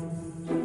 嗯，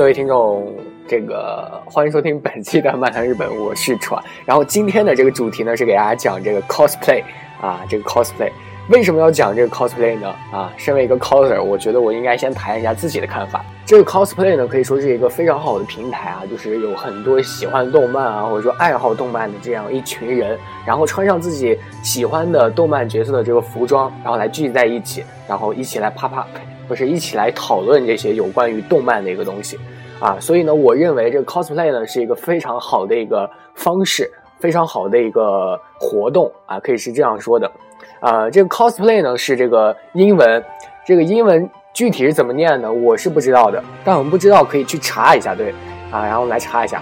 各位听众，这个欢迎收听本期的漫谈日本，我是川。然后今天的这个主题呢是给大家讲这个 cosplay 啊，这个 cosplay 为什么要讲这个 cosplay 呢？啊，身为一个 coser，我觉得我应该先谈一下自己的看法。这个 cosplay 呢可以说是一个非常好的平台啊，就是有很多喜欢动漫啊或者说爱好动漫的这样一群人，然后穿上自己喜欢的动漫角色的这个服装，然后来聚集在一起，然后一起来啪啪。不是一起来讨论这些有关于动漫的一个东西，啊，所以呢，我认为这个 cosplay 呢是一个非常好的一个方式，非常好的一个活动啊，可以是这样说的，啊，这个 cosplay 呢是这个英文，这个英文具体是怎么念呢？我是不知道的，但我们不知道可以去查一下，对，啊，然后我们来查一下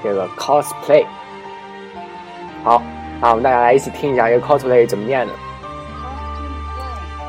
这个 cosplay，好，啊，我们大家来一起听一下这个 cosplay 怎么念的。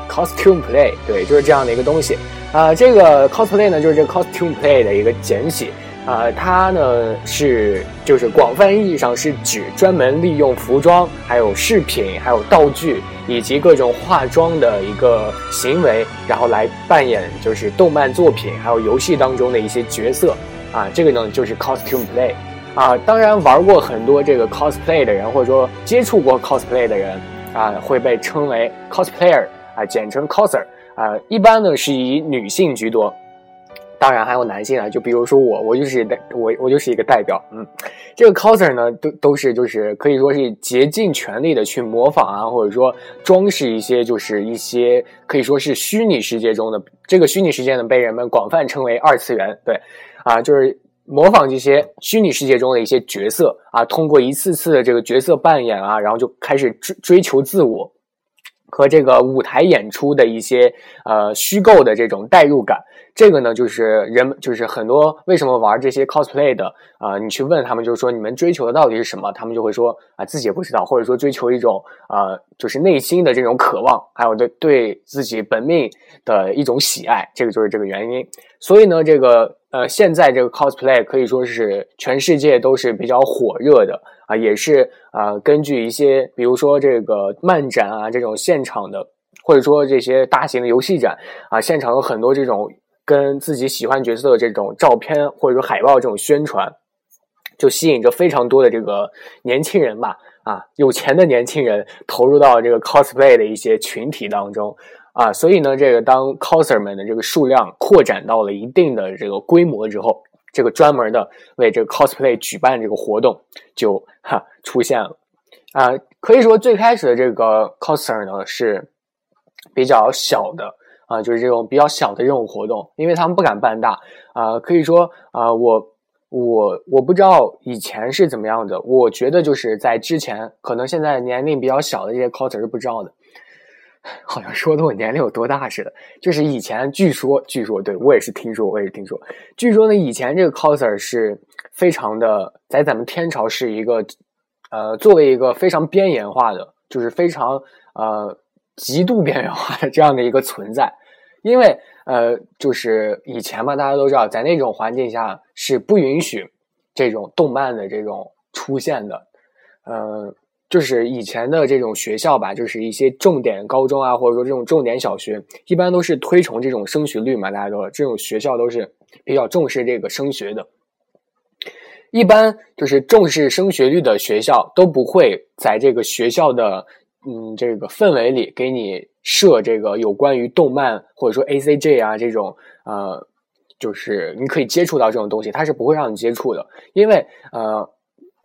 Costume play，对，就是这样的一个东西啊。这个 cosplay 呢，就是这 costume play 的一个简写啊。它呢是就是广泛意义上是指专门利用服装、还有饰品、还有道具以及各种化妆的一个行为，然后来扮演就是动漫作品还有游戏当中的一些角色啊。这个呢就是 costume play 啊。当然，玩过很多这个 cosplay 的人，或者说接触过 cosplay 的人啊，会被称为 cosplayer。啊，简称 coser 啊，一般呢是以女性居多，当然还有男性啊，就比如说我，我就是代我我就是一个代表，嗯，这个 coser 呢都都是就是可以说是竭尽全力的去模仿啊，或者说装饰一些就是一些可以说是虚拟世界中的这个虚拟世界呢被人们广泛称为二次元，对，啊，就是模仿这些虚拟世界中的一些角色啊，通过一次次的这个角色扮演啊，然后就开始追追求自我。和这个舞台演出的一些呃虚构的这种代入感，这个呢就是人就是很多为什么玩这些 cosplay 的啊，你去问他们就是说你们追求的到底是什么，他们就会说啊自己也不知道，或者说追求一种啊就是内心的这种渴望，还有对对自己本命的一种喜爱，这个就是这个原因。所以呢，这个呃现在这个 cosplay 可以说是全世界都是比较火热的。啊，也是啊，根据一些，比如说这个漫展啊，这种现场的，或者说这些大型的游戏展啊，现场有很多这种跟自己喜欢角色的这种照片或者说海报这种宣传，就吸引着非常多的这个年轻人吧，啊，有钱的年轻人投入到这个 cosplay 的一些群体当中啊，所以呢，这个当 coser 们的这个数量扩展到了一定的这个规模之后。这个专门的为这个 cosplay 举办这个活动就哈出现了啊，可以说最开始的这个 coser 呢是比较小的啊，就是这种比较小的这种活动，因为他们不敢办大啊。可以说啊，我我我不知道以前是怎么样的，我觉得就是在之前，可能现在年龄比较小的这些 coser 是不知道的。好像说的我年龄有多大似的，就是以前据说，据说对我也是听说，我也是听说，据说呢，以前这个 coser 是非常的，在咱们天朝是一个，呃，作为一个非常边缘化的，就是非常呃极度边缘化的这样的一个存在，因为呃，就是以前嘛，大家都知道，在那种环境下是不允许这种动漫的这种出现的，呃。就是以前的这种学校吧，就是一些重点高中啊，或者说这种重点小学，一般都是推崇这种升学率嘛。大家都这种学校都是比较重视这个升学的。一般就是重视升学率的学校都不会在这个学校的嗯这个氛围里给你设这个有关于动漫或者说 A C J 啊这种呃，就是你可以接触到这种东西，它是不会让你接触的，因为呃。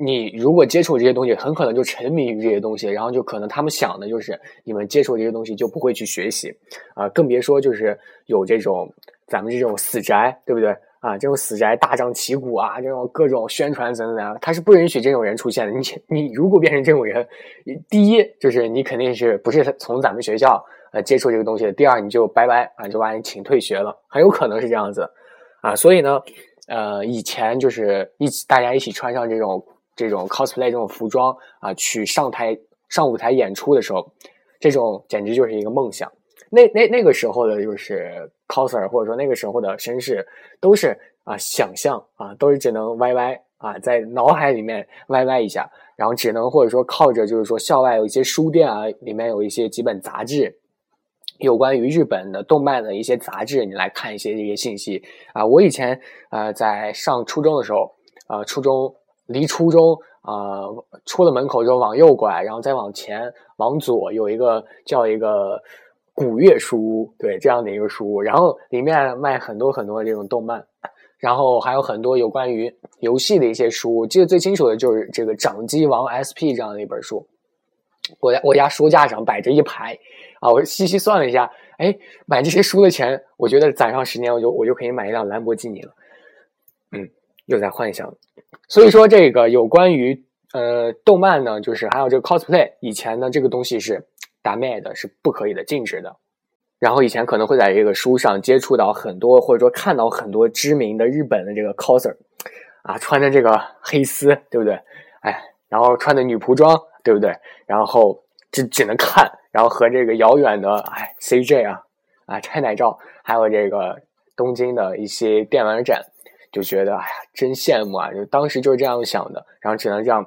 你如果接触这些东西，很可能就沉迷于这些东西，然后就可能他们想的就是你们接触这些东西就不会去学习，啊，更别说就是有这种咱们这种死宅，对不对？啊，这种死宅大张旗鼓啊，这种各种宣传怎怎样，他是不允许这种人出现的。你 你如果变成这种人，第一就是你肯定是不是从咱们学校呃接触这个东西的，第二你就拜拜啊，就把你请退学了，很有可能是这样子啊。所以呢，呃，以前就是一起大家一起穿上这种这种 cosplay 这种服装啊，去上台上舞台演出的时候，这种简直就是一个梦想。那那那个时候的，就是 coser 或者说那个时候的绅士，都是啊想象啊，都是只能歪歪啊，在脑海里面歪歪一下，然后只能或者说靠着就是说校外有一些书店啊，里面有一些几本杂志，有关于日本的动漫的一些杂志，你来看一些这些信息啊。我以前呃在上初中的时候啊，初中离初中啊出了门口之后往右拐，然后再往前往左有一个叫一个。古月书屋，对这样的一个书屋，然后里面卖很多很多这种动漫，然后还有很多有关于游戏的一些书。我记得最清楚的就是这个《掌机王 SP》这样的一本书，我家我家书架上摆着一排啊，我细细算了一下，哎，买这些书的钱，我觉得攒上十年，我就我就可以买一辆兰博基尼了。嗯，又在幻想。所以说，这个有关于呃动漫呢，就是还有这个 cosplay，以前呢这个东西是。打麦的是不可以的，禁止的。然后以前可能会在这个书上接触到很多，或者说看到很多知名的日本的这个 coser，啊，穿着这个黑丝，对不对？哎，然后穿的女仆装，对不对？然后只只能看，然后和这个遥远的哎 CJ 啊啊拆奶罩，还有这个东京的一些电玩展，就觉得哎呀，真羡慕啊！就当时就是这样想的，然后只能这样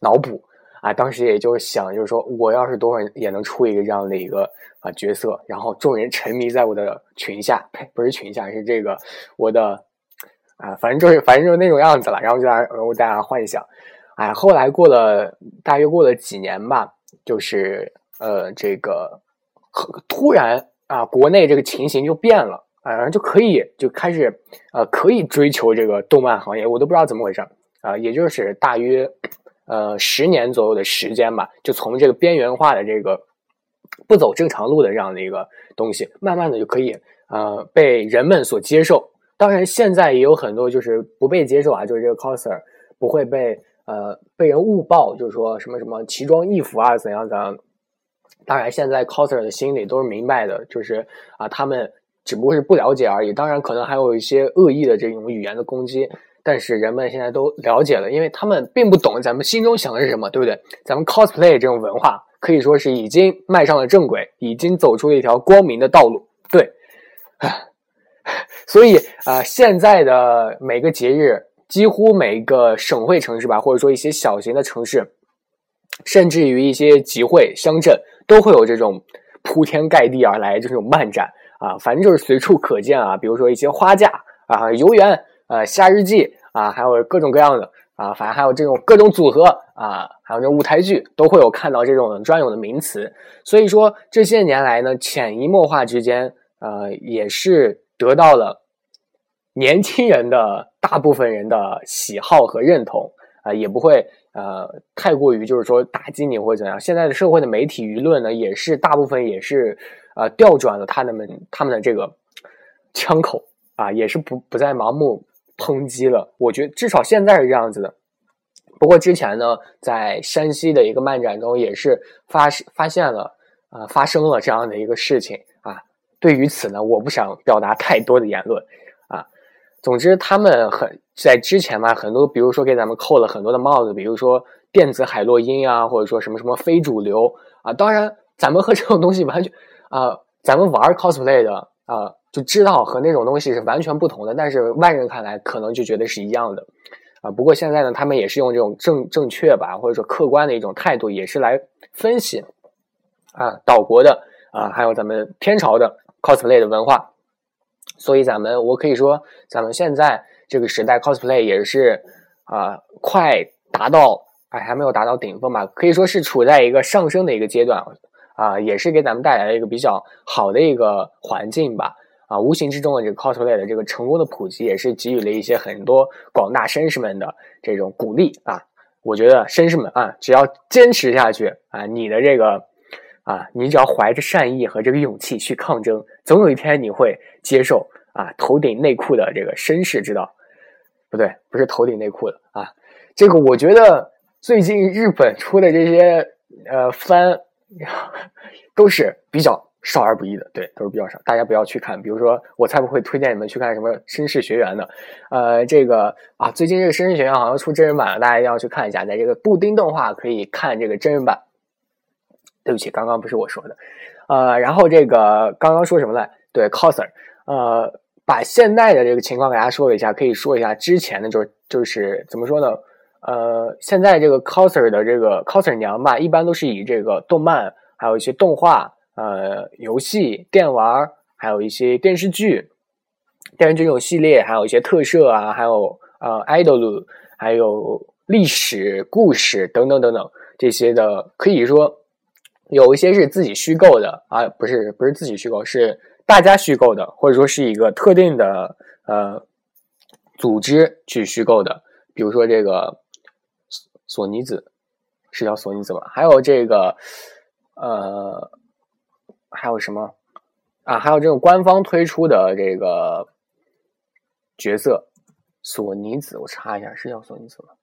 脑补。啊，当时也就想，就是说，我要是多少也能出一个这样的一个啊角色，然后众人沉迷在我的裙下，呸，不是裙下，是这个我的啊，反正就是反正就是那种样子了。然后就在我大家幻想，哎，后来过了大约过了几年吧，就是呃，这个突然啊，国内这个情形就变了，啊，然后就可以就开始呃，可以追求这个动漫行业，我都不知道怎么回事啊，也就是大约。呃，十年左右的时间吧，就从这个边缘化的这个不走正常路的这样的一个东西，慢慢的就可以呃被人们所接受。当然，现在也有很多就是不被接受啊，就是这个 coser 不会被呃被人误报，就是说什么什么奇装异服啊怎样怎样。当然，现在 coser 的心里都是明白的，就是啊他们只不过是不了解而已。当然，可能还有一些恶意的这种语言的攻击。但是人们现在都了解了，因为他们并不懂咱们心中想的是什么，对不对？咱们 cosplay 这种文化可以说是已经迈上了正轨，已经走出了一条光明的道路。对，所以啊，现在的每个节日，几乎每一个省会城市吧，或者说一些小型的城市，甚至于一些集会乡镇，都会有这种铺天盖地而来这种漫展啊，反正就是随处可见啊。比如说一些花架啊，游园。啊，夏日祭啊，还有各种各样的啊，反正还有这种各种组合啊，还有这舞台剧都会有看到这种专有的名词。所以说这些年来呢，潜移默化之间，呃，也是得到了年轻人的大部分人的喜好和认同啊，也不会呃太过于就是说打击你或者怎样。现在的社会的媒体舆论呢，也是大部分也是呃调转了他们他们的这个枪口啊，也是不不再盲目。抨击了，我觉得至少现在是这样子的。不过之前呢，在山西的一个漫展中，也是发发现了啊，发生了这样的一个事情啊。对于此呢，我不想表达太多的言论。总之，他们很在之前嘛，很多比如说给咱们扣了很多的帽子，比如说电子海洛因啊，或者说什么什么非主流啊。当然，咱们和这种东西完全啊，咱们玩 cosplay 的啊。就知道和那种东西是完全不同的，但是外人看来可能就觉得是一样的，啊，不过现在呢，他们也是用这种正正确吧，或者说客观的一种态度，也是来分析啊岛国的啊，还有咱们天朝的 cosplay 的文化，所以咱们我可以说，咱们现在这个时代 cosplay 也是啊快达到，哎还没有达到顶峰吧，可以说是处在一个上升的一个阶段啊，也是给咱们带来了一个比较好的一个环境吧。啊，无形之中的这个 cosplay 的这个成功的普及，也是给予了一些很多广大绅士们的这种鼓励啊。我觉得绅士们啊，只要坚持下去啊，你的这个啊，你只要怀着善意和这个勇气去抗争，总有一天你会接受啊头顶内裤的这个绅士之道。不对，不是头顶内裤的啊。这个我觉得最近日本出的这些呃番都是比较少儿不宜的，对，都是比较少，大家不要去看。比如说，我才不会推荐你们去看什么《绅士学园》的。呃，这个啊，最近这个《绅士学园》好像出真人版了，大家一定要去看一下。在这个布丁动画可以看这个真人版。对不起，刚刚不是我说的。呃，然后这个刚刚说什么来？对，coser。呃，把现在的这个情况给大家说一下，可以说一下之前的，就是就是怎么说呢？呃，现在这个 coser 的这个 coser 娘吧，一般都是以这个动漫，还有一些动画。呃，游戏、电玩，还有一些电视剧、电视剧这种系列，还有一些特摄啊，还有呃，idol，还有历史故事等等等等这些的，可以说有一些是自己虚构的啊，不是不是自己虚构，是大家虚构的，或者说是一个特定的呃组织去虚构的，比如说这个索尼子是叫索尼子吧？还有这个呃。还有什么啊？还有这种官方推出的这个角色，索尼子，我查一下，是叫索尼子吗？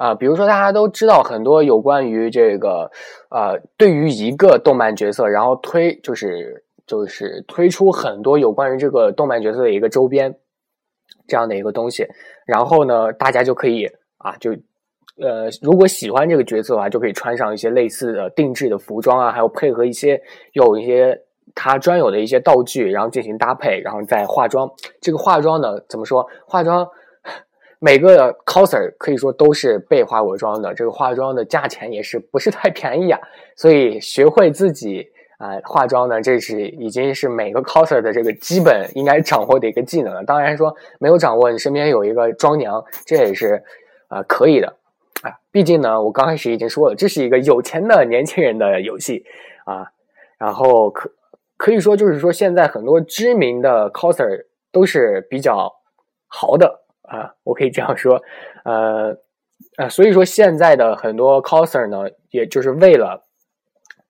啊，比如说大家都知道很多有关于这个啊，对于一个动漫角色，然后推就是就是推出很多有关于这个动漫角色的一个周边这样的一个东西，然后呢，大家就可以啊就。呃，如果喜欢这个角色的话，就可以穿上一些类似的定制的服装啊，还有配合一些有一些他专有的一些道具，然后进行搭配，然后再化妆。这个化妆呢，怎么说？化妆每个 coser 可以说都是被化过妆的。这个化妆的价钱也是不是太便宜啊？所以学会自己啊化妆呢，这是已经是每个 coser 的这个基本应该掌握的一个技能了。当然说没有掌握，你身边有一个妆娘，这也是啊可以的。啊，毕竟呢，我刚开始已经说了，这是一个有钱的年轻人的游戏啊。然后可可以说，就是说现在很多知名的 coser 都是比较豪的啊，我可以这样说。呃呃，所以说现在的很多 coser 呢，也就是为了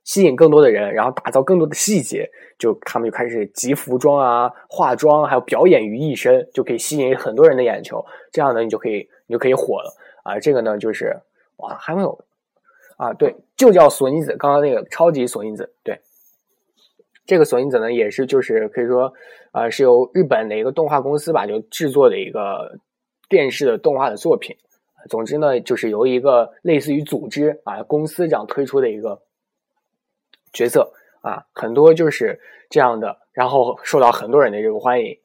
吸引更多的人，然后打造更多的细节，就他们就开始集服装啊、化妆，还有表演于一身，就可以吸引很多人的眼球。这样呢，你就可以你就可以火了。啊，这个呢就是哇，还没有啊，对，就叫索尼子，刚刚那个超级索尼子，对，这个索尼子呢也是就是可以说啊，是由日本的一个动画公司吧，就制作的一个电视的动画的作品。总之呢，就是由一个类似于组织啊公司这样推出的一个角色啊，很多就是这样的，然后受到很多人的这个欢迎。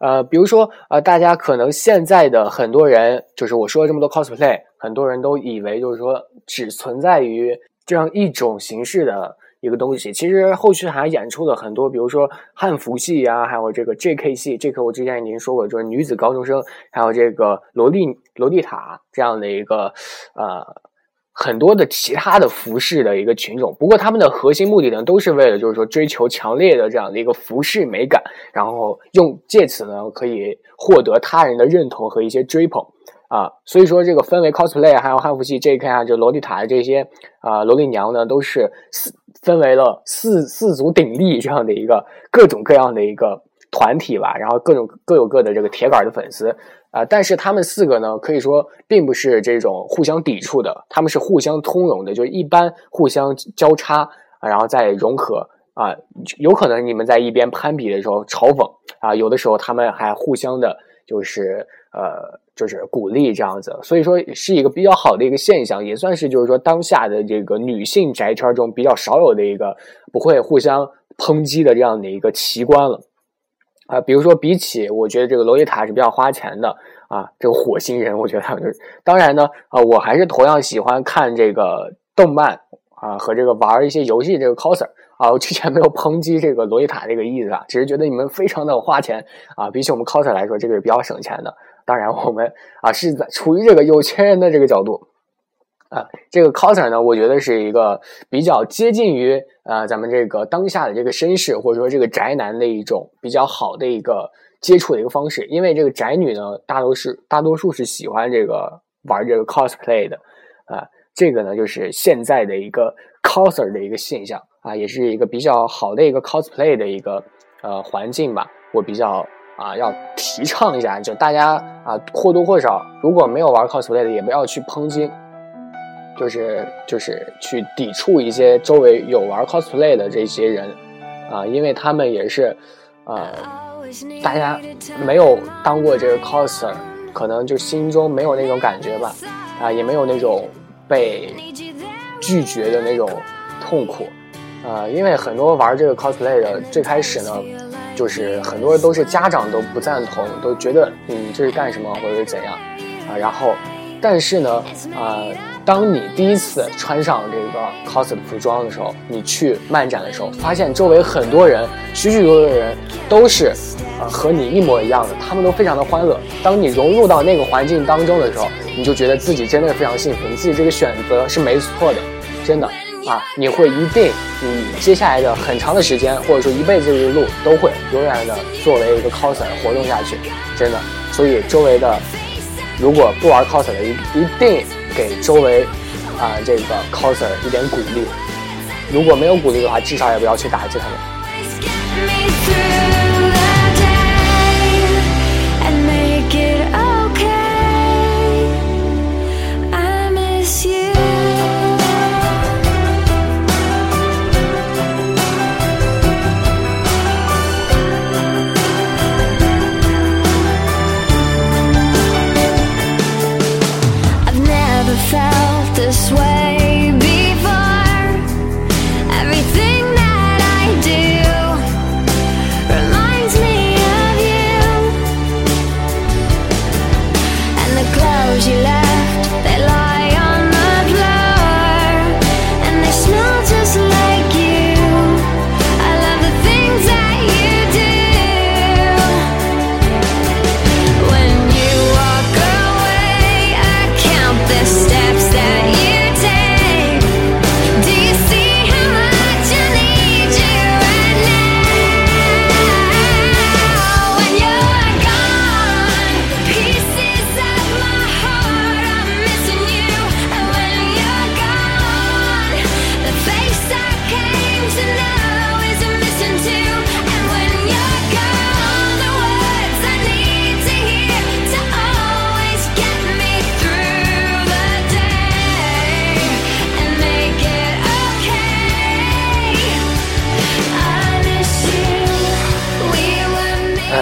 呃，比如说，呃，大家可能现在的很多人，就是我说了这么多 cosplay，很多人都以为就是说只存在于这样一种形式的一个东西。其实后续还演出了很多，比如说汉服系啊，还有这个 JK 系，JK 我之前已经说过，就是女子高中生，还有这个萝莉萝莉塔这样的一个呃。很多的其他的服饰的一个群种，不过他们的核心目的呢，都是为了就是说追求强烈的这样的一个服饰美感，然后用借此呢可以获得他人的认同和一些追捧啊。所以说这个分为 cosplay 还有汉服系 JK 啊，就洛丽塔的这些啊萝莉娘呢，都是分为了四四足鼎立这样的一个各种各样的一个团体吧，然后各种各有各的这个铁杆的粉丝。啊，但是他们四个呢，可以说并不是这种互相抵触的，他们是互相通融的，就一般互相交叉啊，然后再融合啊。有可能你们在一边攀比的时候嘲讽啊，有的时候他们还互相的，就是呃，就是鼓励这样子。所以说是一个比较好的一个现象，也算是就是说当下的这个女性宅圈中比较少有的一个不会互相抨击的这样的一个奇观了。啊，比如说，比起我觉得这个洛丽塔是比较花钱的啊，这个火星人，我觉得他们就是，当然呢，啊，我还是同样喜欢看这个动漫啊和这个玩一些游戏这个 coser 啊，我之前没有抨击这个洛丽塔这个意思啊，只是觉得你们非常的花钱啊，比起我们 coser 来说，这个是比较省钱的。当然，我们啊是在处于这个有钱人的这个角度。啊，这个 coser 呢，我觉得是一个比较接近于呃咱们这个当下的这个绅士或者说这个宅男的一种比较好的一个接触的一个方式，因为这个宅女呢，大多是大多数是喜欢这个玩这个 cosplay 的，啊，这个呢就是现在的一个 coser 的一个现象啊，也是一个比较好的一个 cosplay 的一个呃环境吧，我比较啊要提倡一下，就大家啊或多或少如果没有玩 cosplay 的，也不要去抨击。就是就是去抵触一些周围有玩 cosplay 的这些人啊，因为他们也是呃，大家没有当过这个 coser，可能就心中没有那种感觉吧，啊，也没有那种被拒绝的那种痛苦，啊，因为很多玩这个 cosplay 的最开始呢，就是很多人都是家长都不赞同，都觉得你这是干什么或者是怎样啊，然后，但是呢，啊，当你第一次穿上这个 cos 服装的时候，你去漫展的时候，发现周围很多人，许许多多的人都是。和你一模一样的，他们都非常的欢乐。当你融入到那个环境当中的时候，你就觉得自己真的非常幸福，你自己这个选择是没错的，真的啊！你会一定，你接下来的很长的时间，或者说一辈子的路，都会永远的作为一个 coser 活动下去，真的。所以周围的，如果不玩 coser 的，一一定给周围啊这个 coser 一点鼓励。如果没有鼓励的话，至少也不要去打击他们。you like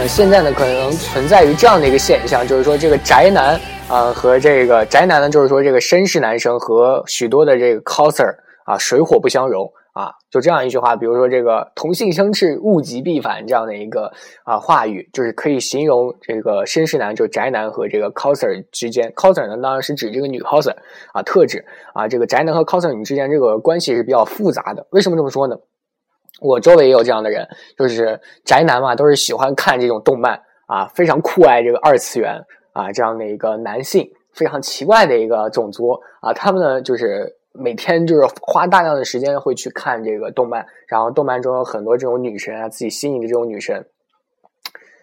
现在呢，可能存在于这样的一个现象，就是说这个宅男啊和这个宅男呢，就是说这个绅士男生和许多的这个 coser 啊水火不相容啊，就这样一句话，比如说这个同性相斥，物极必反这样的一个啊话语，就是可以形容这个绅士男，就是宅男和这个 coser 之间，coser 呢当然是指这个女 coser 啊特指啊这个宅男和 coser 女之间这个关系是比较复杂的，为什么这么说呢？我周围也有这样的人，就是宅男嘛，都是喜欢看这种动漫啊，非常酷爱这个二次元啊，这样的一个男性，非常奇怪的一个种族啊。他们呢，就是每天就是花大量的时间会去看这个动漫，然后动漫中有很多这种女神啊，自己心仪的这种女神，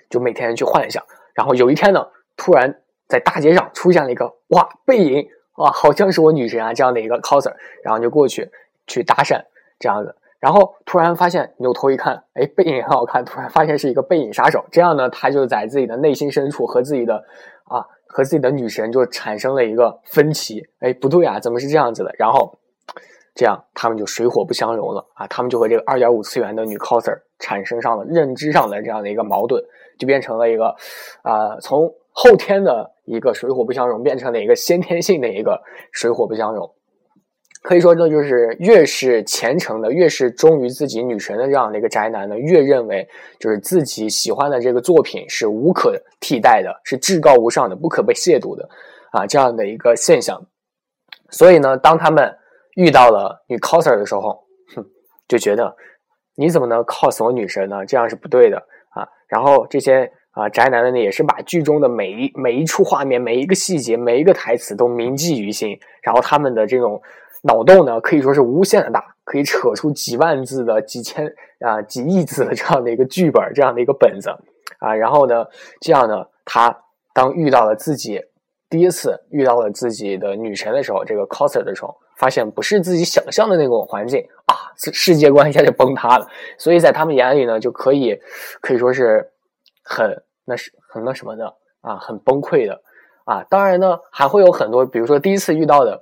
就每天去幻想。然后有一天呢，突然在大街上出现了一个哇背影哇，好像是我女神啊这样的一个 coser，然后就过去去搭讪这样子。然后突然发现，扭头一看，哎，背影很好看。突然发现是一个背影杀手。这样呢，他就在自己的内心深处和自己的啊，和自己的女神就产生了一个分歧。哎，不对啊，怎么是这样子的？然后这样他们就水火不相容了啊。他们就和这个二点五次元的女 coser 产生上了认知上的这样的一个矛盾，就变成了一个啊，从后天的一个水火不相容，变成了一个先天性的一个水火不相容。可以说，这就是越是虔诚的，越是忠于自己女神的这样的一个宅男呢，越认为就是自己喜欢的这个作品是无可替代的，是至高无上的，不可被亵渎的啊，这样的一个现象。所以呢，当他们遇到了女 coser 的时候，哼，就觉得你怎么能 cos 我女神呢？这样是不对的啊。然后这些啊宅男的呢，也是把剧中的每一每一处画面、每一个细节、每一个台词都铭记于心，然后他们的这种。脑洞呢可以说是无限的大，可以扯出几万字的、几千啊、几亿字的这样的一个剧本，这样的一个本子啊。然后呢，这样呢，他当遇到了自己第一次遇到了自己的女神的时候，这个 coser 的时候，发现不是自己想象的那种环境啊，世界观一下就崩塌了。所以在他们眼里呢，就可以可以说是很那是很那什么的啊，很崩溃的啊。当然呢，还会有很多，比如说第一次遇到的。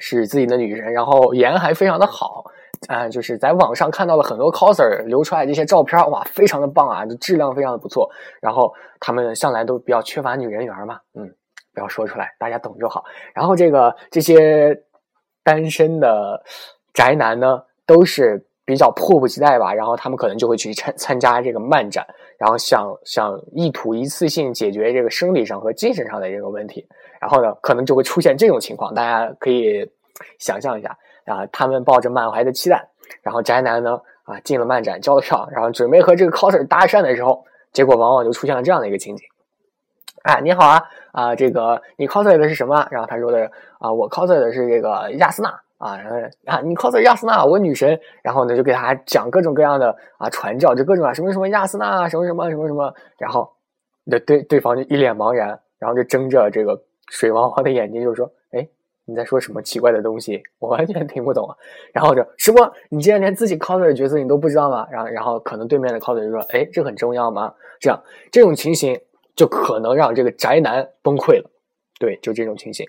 是自己的女神，然后颜还非常的好，啊，就是在网上看到了很多 coser 流出来这些照片，哇，非常的棒啊，就质量非常的不错。然后他们向来都比较缺乏女人缘嘛，嗯，不要说出来，大家懂就好。然后这个这些单身的宅男呢，都是比较迫不及待吧，然后他们可能就会去参参加这个漫展，然后想想意图一次性解决这个生理上和精神上的这个问题。然后呢，可能就会出现这种情况，大家可以想象一下啊，他们抱着满怀的期待，然后宅男呢啊进了漫展交了票，然后准备和这个 coser 搭讪的时候，结果往往就出现了这样的一个情景。哎，你好啊啊，这个你 coser 的是什么？然后他说的啊，我 coser 的是这个亚丝娜啊，然后啊你 coser 亚丝娜，我女神，然后呢就给他讲各种各样的啊传教，就各种啊什么什么亚丝娜，什么什么什么什么，然后对对对方就一脸茫然，然后就睁着这个。水汪汪的眼睛就说：“哎，你在说什么奇怪的东西？我完全听不懂啊！”然后就什么？你竟然连自己 coser 的角色你都不知道吗？然后，然后可能对面的 coser 就说：“哎，这很重要吗？”这样，这种情形就可能让这个宅男崩溃了。对，就这种情形。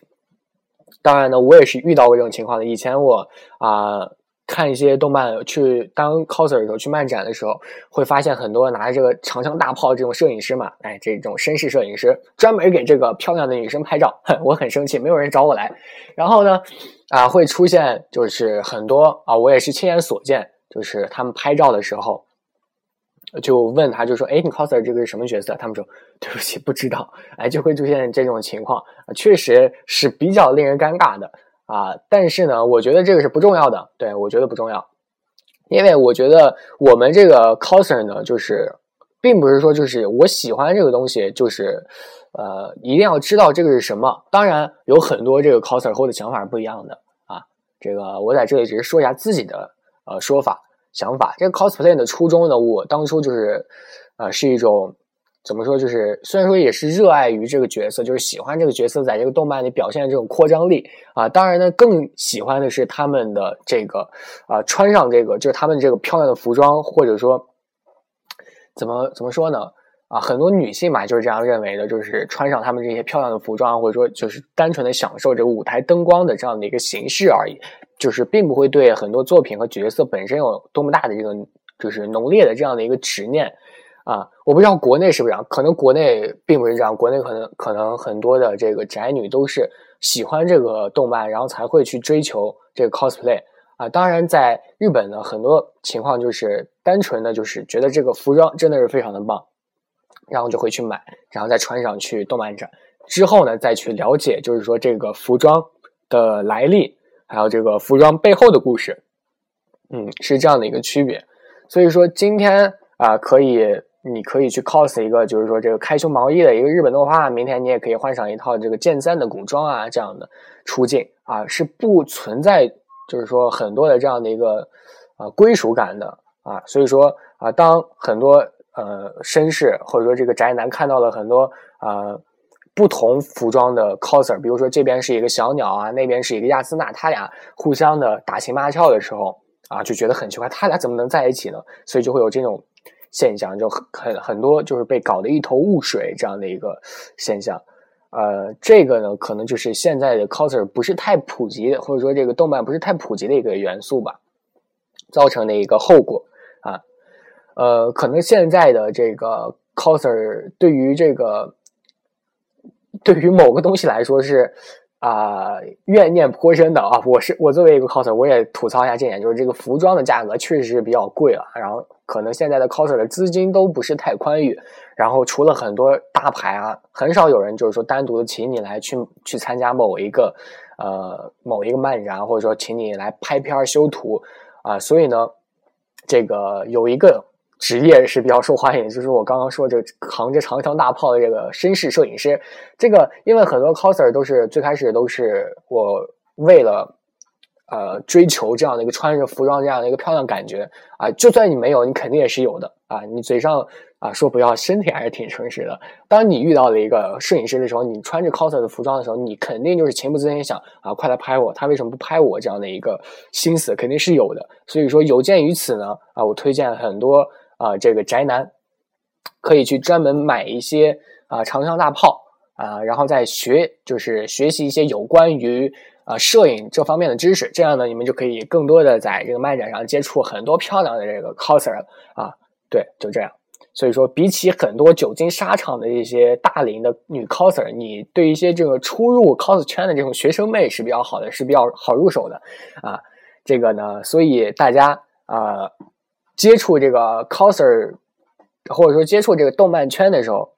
当然呢，我也是遇到过这种情况的。以前我啊。看一些动漫，去当 coser 的时候，去漫展的时候，会发现很多拿着这个长枪大炮这种摄影师嘛，哎，这种绅士摄影师专门给这个漂亮的女生拍照，我很生气，没有人找我来。然后呢，啊，会出现就是很多啊，我也是亲眼所见，就是他们拍照的时候，就问他就说，哎，你 coser 这个是什么角色？他们说对不起，不知道。哎，就会出现这种情况，确实是比较令人尴尬的。啊，但是呢，我觉得这个是不重要的。对我觉得不重要，因为我觉得我们这个 coser 呢，就是并不是说就是我喜欢这个东西，就是呃一定要知道这个是什么。当然有很多这个 coser 和我的想法是不一样的啊。这个我在这里只是说一下自己的呃说法想法。这个 cosplay 的初衷呢，我当初就是呃是一种。怎么说？就是虽然说也是热爱于这个角色，就是喜欢这个角色在这个动漫里表现的这种扩张力啊。当然呢，更喜欢的是他们的这个啊，穿上这个就是他们这个漂亮的服装，或者说怎么怎么说呢？啊，很多女性嘛就是这样认为的，就是穿上他们这些漂亮的服装，或者说就是单纯的享受这个舞台灯光的这样的一个形式而已，就是并不会对很多作品和角色本身有多么大的这个就是浓烈的这样的一个执念。啊，我不知道国内是不是这样，可能国内并不是这样，国内可能可能很多的这个宅女都是喜欢这个动漫，然后才会去追求这个 cosplay 啊。当然，在日本呢，很多情况就是单纯的就是觉得这个服装真的是非常的棒，然后就会去买，然后再穿上去动漫展之后呢，再去了解，就是说这个服装的来历，还有这个服装背后的故事，嗯，是这样的一个区别。所以说今天啊，可以。你可以去 cos 一个，就是说这个开胸毛衣的一个日本动画。明天你也可以换上一套这个剑三的古装啊，这样的出镜啊，是不存在就是说很多的这样的一个呃归属感的啊。所以说啊，当很多呃绅士或者说这个宅男看到了很多呃不同服装的 coser，比如说这边是一个小鸟啊，那边是一个亚丝娜，他俩互相的打情骂俏的时候啊，就觉得很奇怪，他俩怎么能在一起呢？所以就会有这种。现象就很很多，就是被搞得一头雾水这样的一个现象，呃，这个呢，可能就是现在的 coser 不是太普及，或者说这个动漫不是太普及的一个元素吧，造成的一个后果啊，呃，可能现在的这个 coser 对于这个对于某个东西来说是。啊，怨念颇深的啊！我是我作为一个 coser，我也吐槽一下这点，就是这个服装的价格确实是比较贵了。然后可能现在的 coser 的资金都不是太宽裕，然后除了很多大牌啊，很少有人就是说单独的请你来去去参加某一个呃某一个漫展，或者说请你来拍片修图啊。所以呢，这个有一个。职业是比较受欢迎，就是我刚刚说这扛着长枪大炮的这个绅士摄影师。这个因为很多 coser 都是最开始都是我为了呃追求这样的一个穿着服装这样的一个漂亮感觉啊，就算你没有，你肯定也是有的啊。你嘴上啊说不要，身体还是挺诚实的。当你遇到了一个摄影师的时候，你穿着 coser 的服装的时候，你肯定就是情不自禁想啊，快来拍我，他为什么不拍我？这样的一个心思肯定是有的。所以说有鉴于此呢啊，我推荐很多。啊，这个宅男可以去专门买一些啊长枪大炮啊，然后再学，就是学习一些有关于啊摄影这方面的知识，这样呢，你们就可以更多的在这个漫展上接触很多漂亮的这个 coser 啊。对，就这样。所以说，比起很多久经沙场的一些大龄的女 coser，你对一些这个初入 cos 圈的这种学生妹是比较好的，是比较好入手的啊。这个呢，所以大家啊接触这个 coser，或者说接触这个动漫圈的时候，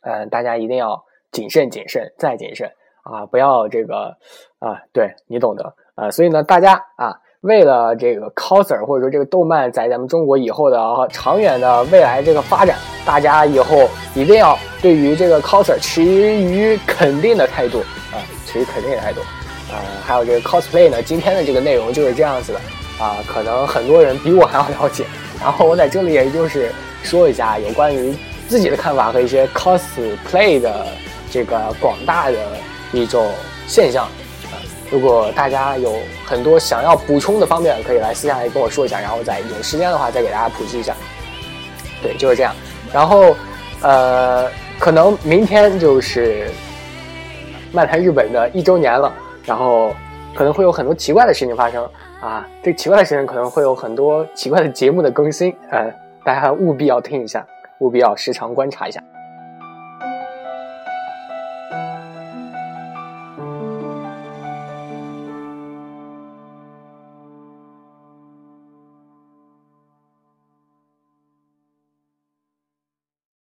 嗯，大家一定要谨慎、谨慎再谨慎啊，不要这个啊，对你懂得啊。所以呢，大家啊。为了这个 coser 或者说这个动漫在咱们中国以后的长远的未来这个发展，大家以后一定要对于这个 coser 持于肯定的态度啊，持于肯定的态度啊。还有这个 cosplay 呢，今天的这个内容就是这样子的啊，可能很多人比我还要了解。然后我在这里也就是说一下有关于自己的看法和一些 cosplay 的这个广大的一种现象。如果大家有很多想要补充的方面，可以来私下来跟我说一下，然后再有时间的话再给大家普及一下。对，就是这样。然后，呃，可能明天就是漫谈日本的一周年了，然后可能会有很多奇怪的事情发生啊。这奇怪的时间可能会有很多奇怪的节目的更新，呃，大家务必要听一下，务必要时常观察一下。